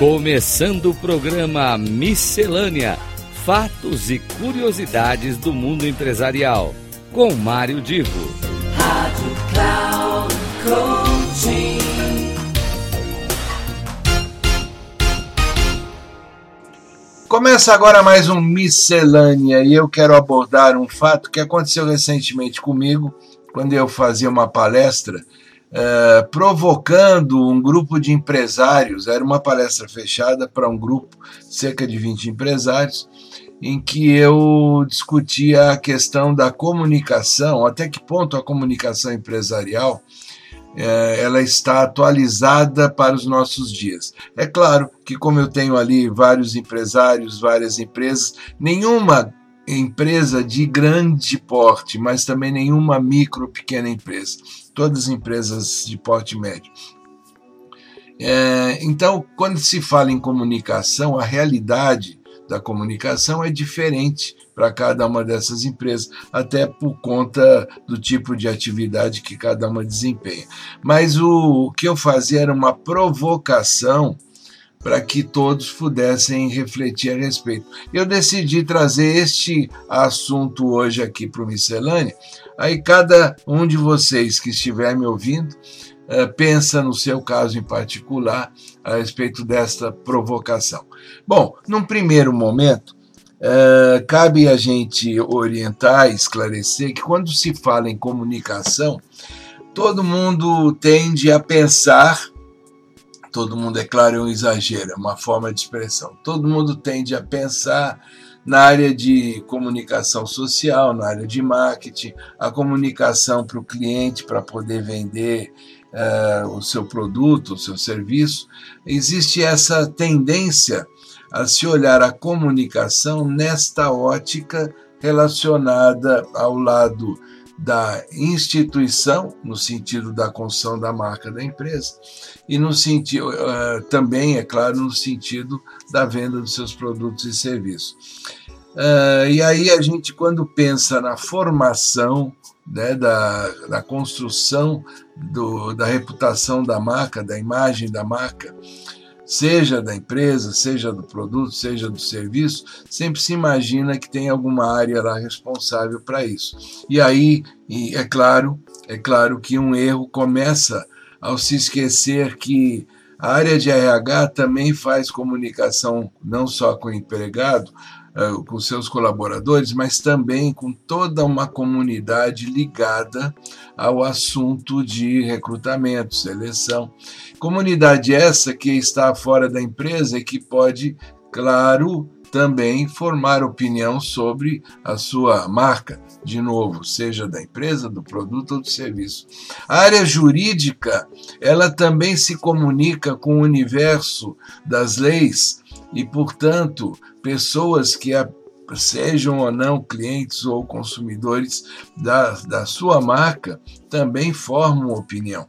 Começando o programa Miscelânea: Fatos e Curiosidades do Mundo Empresarial, com Mário Divo. Rádio Cloud Coaching. Começa agora mais um Miscelânea e eu quero abordar um fato que aconteceu recentemente comigo, quando eu fazia uma palestra é, provocando um grupo de empresários. Era uma palestra fechada para um grupo, cerca de 20 empresários, em que eu discutia a questão da comunicação, até que ponto a comunicação empresarial é, ela está atualizada para os nossos dias. É claro que, como eu tenho ali vários empresários, várias empresas, nenhuma empresa de grande porte, mas também nenhuma micro, pequena empresa todas as empresas de porte médio. É, então, quando se fala em comunicação, a realidade da comunicação é diferente para cada uma dessas empresas, até por conta do tipo de atividade que cada uma desempenha. Mas o, o que eu fazia era uma provocação para que todos pudessem refletir a respeito. Eu decidi trazer este assunto hoje aqui para o Miscelânea, Aí cada um de vocês que estiver me ouvindo eh, pensa no seu caso em particular a respeito desta provocação. Bom, num primeiro momento, eh, cabe a gente orientar, esclarecer que quando se fala em comunicação, todo mundo tende a pensar, todo mundo, é claro, é um exagero, é uma forma de expressão, todo mundo tende a pensar na área de comunicação social, na área de marketing, a comunicação para o cliente para poder vender uh, o seu produto, o seu serviço. Existe essa tendência a se olhar a comunicação nesta ótica relacionada ao lado da instituição, no sentido da construção da marca da empresa, e no sentido uh, também, é claro, no sentido da venda dos seus produtos e serviços. Uh, e aí a gente, quando pensa na formação, né, da, da construção do, da reputação da marca, da imagem da marca, seja da empresa, seja do produto, seja do serviço, sempre se imagina que tem alguma área lá responsável para isso. E aí, e é claro, é claro que um erro começa ao se esquecer que a área de RH também faz comunicação não só com o empregado, eh, com seus colaboradores, mas também com toda uma comunidade ligada ao assunto de recrutamento, seleção. Comunidade essa que está fora da empresa e que pode, claro, também formar opinião sobre a sua marca, de novo, seja da empresa, do produto ou do serviço. A área jurídica, ela também se comunica com o universo das leis e, portanto, pessoas que sejam ou não clientes ou consumidores da, da sua marca também formam opinião.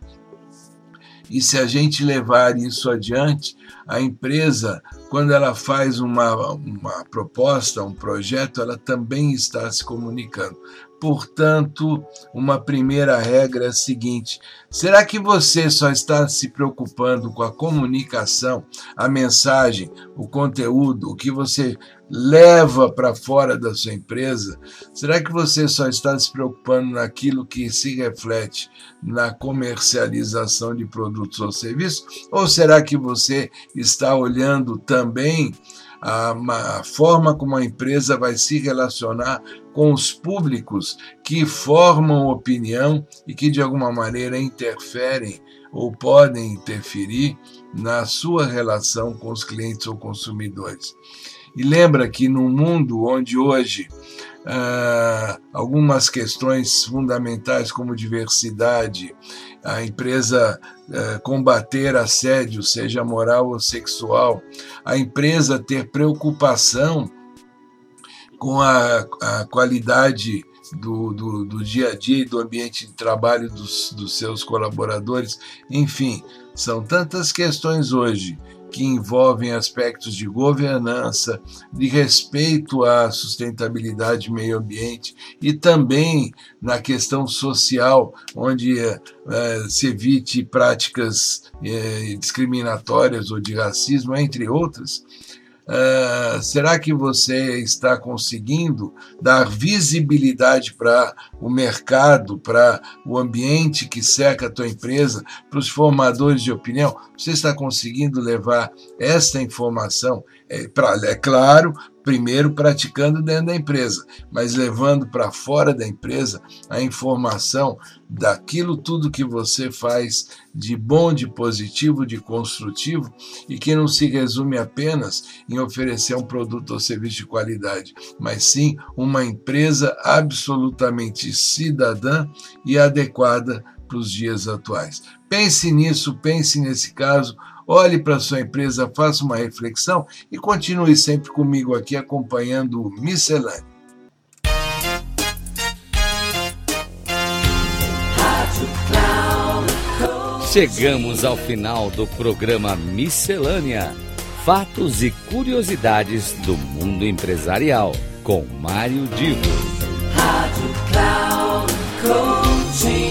E se a gente levar isso adiante, a empresa, quando ela faz uma, uma proposta, um projeto, ela também está se comunicando. Portanto, uma primeira regra é a seguinte: será que você só está se preocupando com a comunicação, a mensagem, o conteúdo, o que você leva para fora da sua empresa? Será que você só está se preocupando naquilo que se reflete na comercialização de produtos ou serviços? Ou será que você está olhando também a, a forma como a empresa vai se relacionar com os públicos que formam opinião e que de alguma maneira interferem ou podem interferir na sua relação com os clientes ou consumidores. E lembra que no mundo onde hoje ah, algumas questões fundamentais como diversidade, a empresa ah, combater assédio, seja moral ou sexual, a empresa ter preocupação com a, a qualidade do, do, do, dia a dia e do ambiente de trabalho dos, dos seus colaboradores, enfim, são tantas questões hoje que envolvem aspectos de governança, de respeito à sustentabilidade e meio ambiente e também na questão social, onde é, se evite práticas é, discriminatórias ou de racismo, entre outras. Uh, será que você está conseguindo dar visibilidade para o mercado, para o ambiente que cerca a tua empresa, para os formadores de opinião? Você está conseguindo levar esta informação? É, pra, é claro, primeiro praticando dentro da empresa, mas levando para fora da empresa a informação daquilo tudo que você faz de bom, de positivo, de construtivo e que não se resume apenas em oferecer um produto ou serviço de qualidade, mas sim uma empresa absolutamente cidadã e adequada para os dias atuais. Pense nisso, pense nesse caso olhe para sua empresa, faça uma reflexão e continue sempre comigo aqui acompanhando o Miscelâneo. Chegamos ao final do programa Miscelânea: Fatos e curiosidades do mundo empresarial, com Mário Divo. Rádio Cloud Coaching.